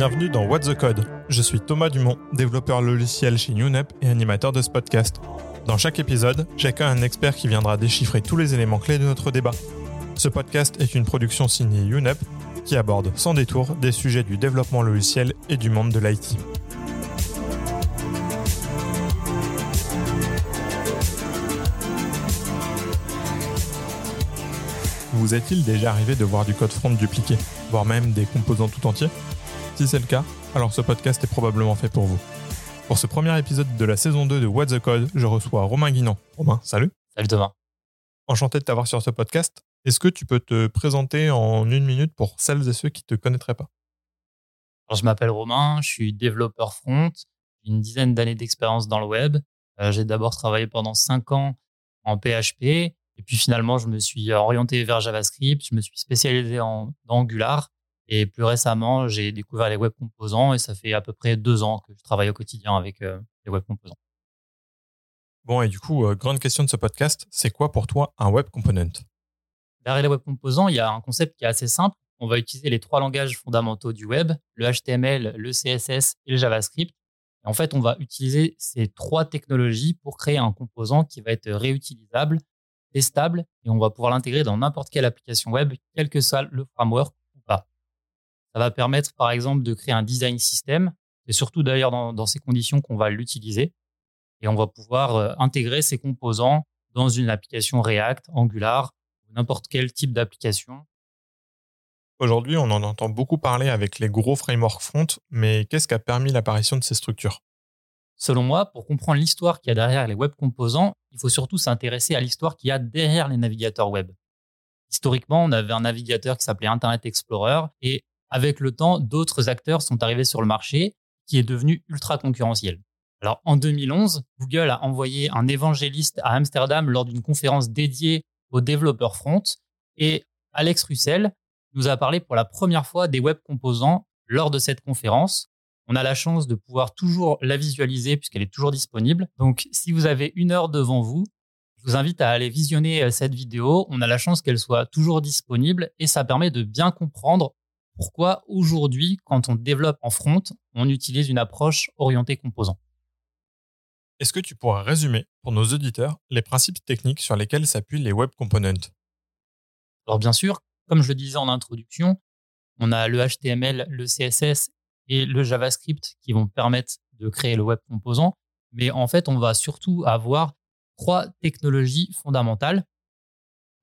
Bienvenue dans What's the Code. Je suis Thomas Dumont, développeur logiciel chez UNEP et animateur de ce podcast. Dans chaque épisode, j'accueille un expert qui viendra déchiffrer tous les éléments clés de notre débat. Ce podcast est une production signée UNEP qui aborde sans détour des sujets du développement logiciel et du monde de l'IT. Vous est-il déjà arrivé de voir du code front dupliqué, voire même des composants tout entiers? Si c'est le cas, alors ce podcast est probablement fait pour vous. Pour ce premier épisode de la saison 2 de What the Code, je reçois Romain Guinan. Romain, salut. Salut Thomas. Enchanté de t'avoir sur ce podcast. Est-ce que tu peux te présenter en une minute pour celles et ceux qui ne te connaîtraient pas? Alors, je m'appelle Romain, je suis développeur front, j'ai une dizaine d'années d'expérience dans le web. Euh, j'ai d'abord travaillé pendant cinq ans en PHP, et puis finalement, je me suis orienté vers JavaScript, je me suis spécialisé en dans Angular, et plus récemment, j'ai découvert les web composants, et ça fait à peu près deux ans que je travaille au quotidien avec euh, les web composants. Bon, et du coup, euh, grande question de ce podcast, c'est quoi pour toi un web component? Derrière les web composants, il y a un concept qui est assez simple. On va utiliser les trois langages fondamentaux du web, le HTML, le CSS et le JavaScript. Et en fait, on va utiliser ces trois technologies pour créer un composant qui va être réutilisable, testable, et on va pouvoir l'intégrer dans n'importe quelle application web, quel que soit le framework. Ça va permettre, par exemple, de créer un design system. C'est surtout d'ailleurs dans, dans, ces conditions qu'on va l'utiliser. Et on va pouvoir euh, intégrer ces composants dans une application React, Angular, n'importe quel type d'application. Aujourd'hui, on en entend beaucoup parler avec les gros frameworks front, mais qu'est-ce qui a permis l'apparition de ces structures? Selon moi, pour comprendre l'histoire qu'il y a derrière les web composants, il faut surtout s'intéresser à l'histoire qu'il y a derrière les navigateurs web. Historiquement, on avait un navigateur qui s'appelait Internet Explorer et avec le temps, d'autres acteurs sont arrivés sur le marché qui est devenu ultra concurrentiel. Alors en 2011, Google a envoyé un évangéliste à Amsterdam lors d'une conférence dédiée aux développeurs front. Et Alex Russell nous a parlé pour la première fois des web composants lors de cette conférence. On a la chance de pouvoir toujours la visualiser puisqu'elle est toujours disponible. Donc, si vous avez une heure devant vous, je vous invite à aller visionner euh, cette vidéo. On a la chance qu'elle soit toujours disponible et ça permet de bien comprendre pourquoi aujourd'hui, quand on développe en front, on utilise une approche orientée composant. Est-ce que tu pourrais résumer pour nos auditeurs les principes techniques sur lesquels s'appuient les web components? Alors bien sûr, comme je le disais en introduction, on a le HTML, le CSS et le JavaScript qui vont permettre de créer le web composant, mais en fait, on va surtout avoir trois technologies fondamentales.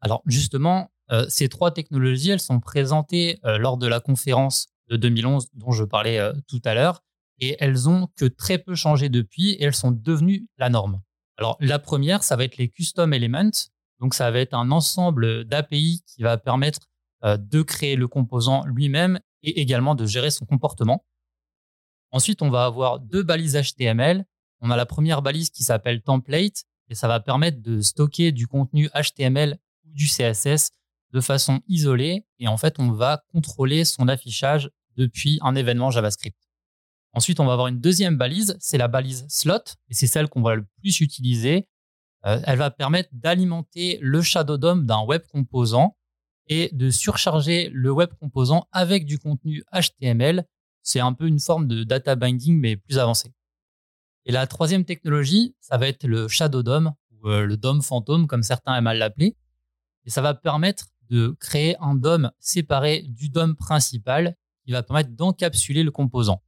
Alors justement, ces trois technologies, elles sont présentées euh, lors de la conférence de 2011 dont je parlais euh, tout à l'heure et elles ont que très peu changé depuis et elles sont devenues la norme. Alors la première, ça va être les custom elements. Donc ça va être un ensemble d'API qui va permettre euh, de créer le composant lui-même et également de gérer son comportement. Ensuite, on va avoir deux balises HTML. On a la première balise qui s'appelle template et ça va permettre de stocker du contenu HTML ou du CSS de façon isolée et en fait, on va contrôler son affichage depuis un événement JavaScript. Ensuite, on va avoir une deuxième balise, c'est la balise slot, et c'est celle qu'on va le plus utiliser. Euh, elle va permettre d'alimenter le Shadow DOM d'un web composant et de surcharger le web composant avec du contenu HTML. C'est un peu une forme de data binding, mais plus avancée. Et la troisième technologie, ça va être le Shadow DOM, ou euh, le DOM fantôme, comme certains aiment l'appeler. Et ça va permettre de créer un DOM séparé du DOM principal qui va permettre d'encapsuler le composant.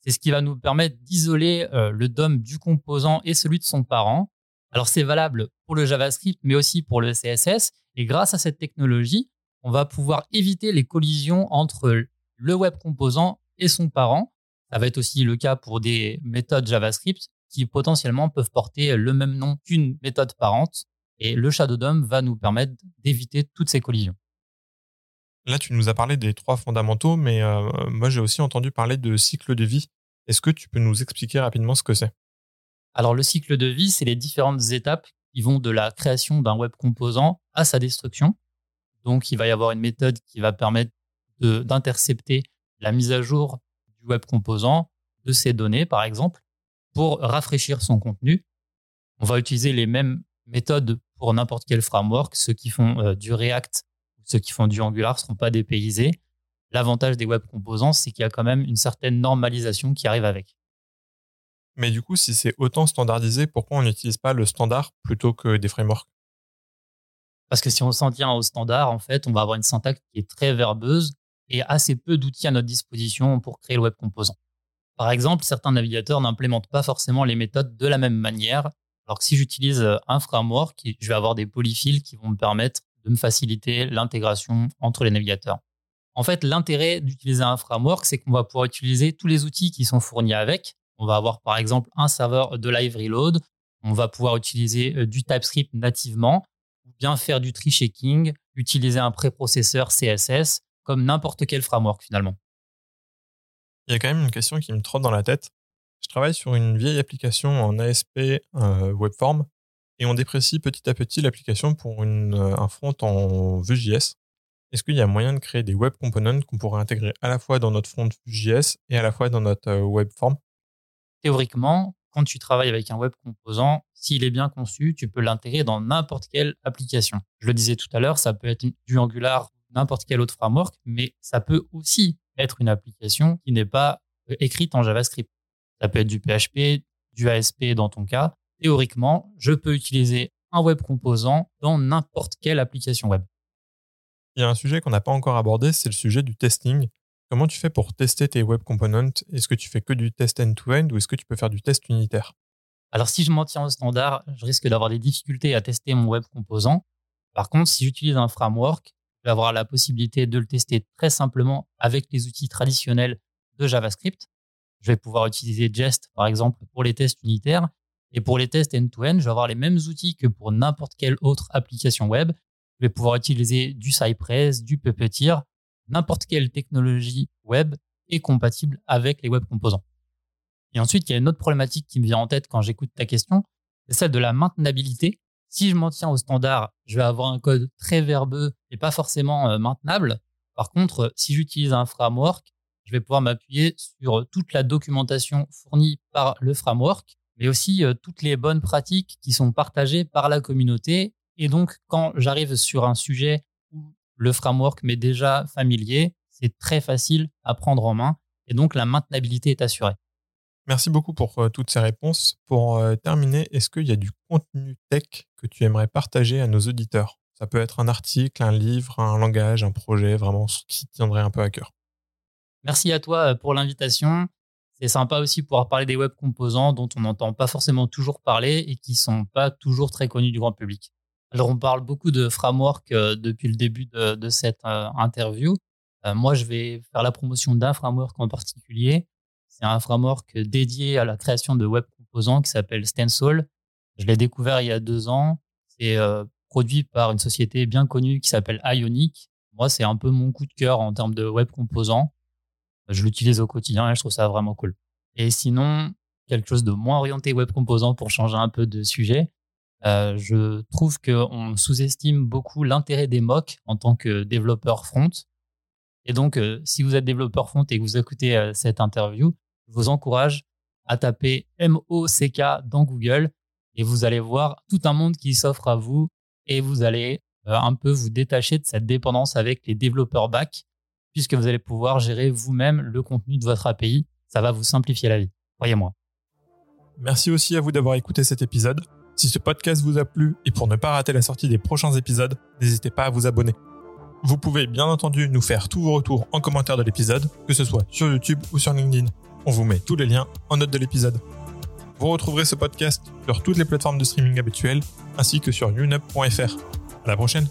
C'est ce qui va nous permettre d'isoler euh, le DOM du composant et celui de son parent. Alors c'est valable pour le JavaScript, mais aussi pour le CSS. Et grâce à cette technologie, on va pouvoir éviter les collisions entre le web composant et son parent. Ça va être aussi le cas pour des méthodes JavaScript qui potentiellement peuvent porter le même nom qu'une méthode parente. Et le Shadow DOM va nous permettre d'éviter toutes ces collisions. Là, tu nous as parlé des trois fondamentaux, mais euh, moi, j'ai aussi entendu parler de cycle de vie. Est-ce que tu peux nous expliquer rapidement ce que c'est? Alors, le cycle de vie, c'est les différentes étapes qui vont de la création d'un web composant à sa destruction. Donc, il va y avoir une méthode qui va permettre d'intercepter la mise à jour du web composant, de ses données, par exemple, pour rafraîchir son contenu. On va utiliser les mêmes méthodes pour n'importe quel framework. Ceux qui font euh, du React, ceux qui font du Angular ne seront pas dépaysés. L'avantage des web composants, c'est qu'il y a quand même une certaine normalisation qui arrive avec. Mais du coup, si c'est autant standardisé, pourquoi on n'utilise pas le standard plutôt que des frameworks? Parce que si on s'en tient au standard, en fait, on va avoir une syntaxe qui est très verbeuse et assez peu d'outils à notre disposition pour créer le web composant. Par exemple, certains navigateurs n'implémentent pas forcément les méthodes de la même manière. Alors que si j'utilise un framework, je vais avoir des polyfills qui vont me permettre de me faciliter l'intégration entre les navigateurs. En fait, l'intérêt d'utiliser un framework, c'est qu'on va pouvoir utiliser tous les outils qui sont fournis avec. On va avoir par exemple un serveur de live reload. On va pouvoir utiliser euh, du TypeScript nativement ou bien faire du tree shaking, utiliser un préprocesseur CSS comme n'importe quel framework finalement. Il y a quand même une question qui me trotte dans la tête. Je travaille sur une vieille application en ASP euh, Webform et on déprécie petit à petit l'application pour euh, un front en Vue.js. Est-ce qu'il y a moyen de créer des web components qu'on pourrait intégrer à la fois dans notre front JS et à la fois dans notre euh, web form Théoriquement, quand tu travailles avec un web composant, s'il est bien conçu, tu peux l'intégrer dans n'importe quelle application. Je le disais tout à l'heure, ça peut être du Angular, n'importe quel autre framework, mais ça peut aussi être une application qui n'est pas écrite en JavaScript. Ça peut être du PHP, du ASP dans ton cas. Théoriquement, je peux utiliser un web composant dans n'importe quelle application web. Il y a un sujet qu'on n'a pas encore abordé, c'est le sujet du testing. Comment tu fais pour tester tes web components? Est-ce que tu fais que du test end-to-end ou est-ce que tu peux faire du test unitaire? Alors si je m'en tiens au standard, je risque d'avoir des difficultés à tester mon web composant. Par contre, si j'utilise un framework, je vais avoir la possibilité de le tester très simplement avec les outils traditionnels de JavaScript. Je vais pouvoir utiliser Jest, par exemple, pour les tests unitaires. Et pour les tests end-to-end, -end, je vais avoir les mêmes outils que pour n'importe quelle autre application web je vais pouvoir utiliser du Cypress, du Puppeteer, n'importe quelle technologie web est compatible avec les web composants. Et ensuite, il y a une autre problématique qui me vient en tête quand j'écoute ta question, c'est celle de la maintenabilité. Si je m'en tiens au standard, je vais avoir un code très verbeux et pas forcément euh, maintenable. Par contre, si j'utilise un framework, je vais pouvoir m'appuyer sur toute la documentation fournie par le framework, mais aussi euh, toutes les bonnes pratiques qui sont partagées par la communauté et donc, quand j'arrive sur un sujet où le framework m'est déjà familier, c'est très facile à prendre en main. Et donc, la maintenabilité est assurée. Merci beaucoup pour euh, toutes ces réponses. Pour euh, terminer, est-ce qu'il y a du contenu tech que tu aimerais partager à nos auditeurs? Ça peut être un article, un livre, un langage, un projet, vraiment ce qui tiendrait un peu à cœur. Merci à toi euh, pour l'invitation. C'est sympa aussi de pouvoir parler des web composants dont on n'entend pas forcément toujours parler et qui ne sont pas toujours très connus du grand public. Alors, on parle beaucoup de framework euh, depuis le début de, cette euh, interview. Moi, je vais faire la promotion d'un framework en particulier. C'est un framework dédié à la création de web composants qui s'appelle Stencil. Je l'ai découvert il y a deux ans. C'est produit par une société bien connue qui s'appelle Ionic. Moi, c'est un peu mon coup de cœur en termes de web composants. Je l'utilise au quotidien et je trouve ça vraiment cool. Et sinon, quelque chose de moins orienté web composant pour changer un peu de sujet. Euh, je trouve qu'on sous-estime beaucoup l'intérêt des mocks en tant que développeur front. Et donc, euh, si vous êtes développeur front et que vous écoutez euh, cette interview, je vous encourage à taper MOCK dans Google et vous allez voir tout un monde qui s'offre à vous et vous allez un peu vous détacher de cette dépendance avec les développeurs back puisque vous allez pouvoir gérer vous-même le contenu de votre API. Ça va vous simplifier la vie, croyez-moi. Merci aussi à vous d'avoir écouté cet épisode. Si ce podcast vous a plu et pour ne pas rater la sortie des prochains épisodes, n'hésitez pas à vous abonner. Vous pouvez bien entendu nous faire tous vos retours en commentaire de l'épisode, que ce soit sur YouTube ou sur LinkedIn. On vous met tous les liens en note de l'épisode. Vous retrouverez ce podcast sur toutes les plateformes de streaming habituelles ainsi que sur unup.fr. À la prochaine!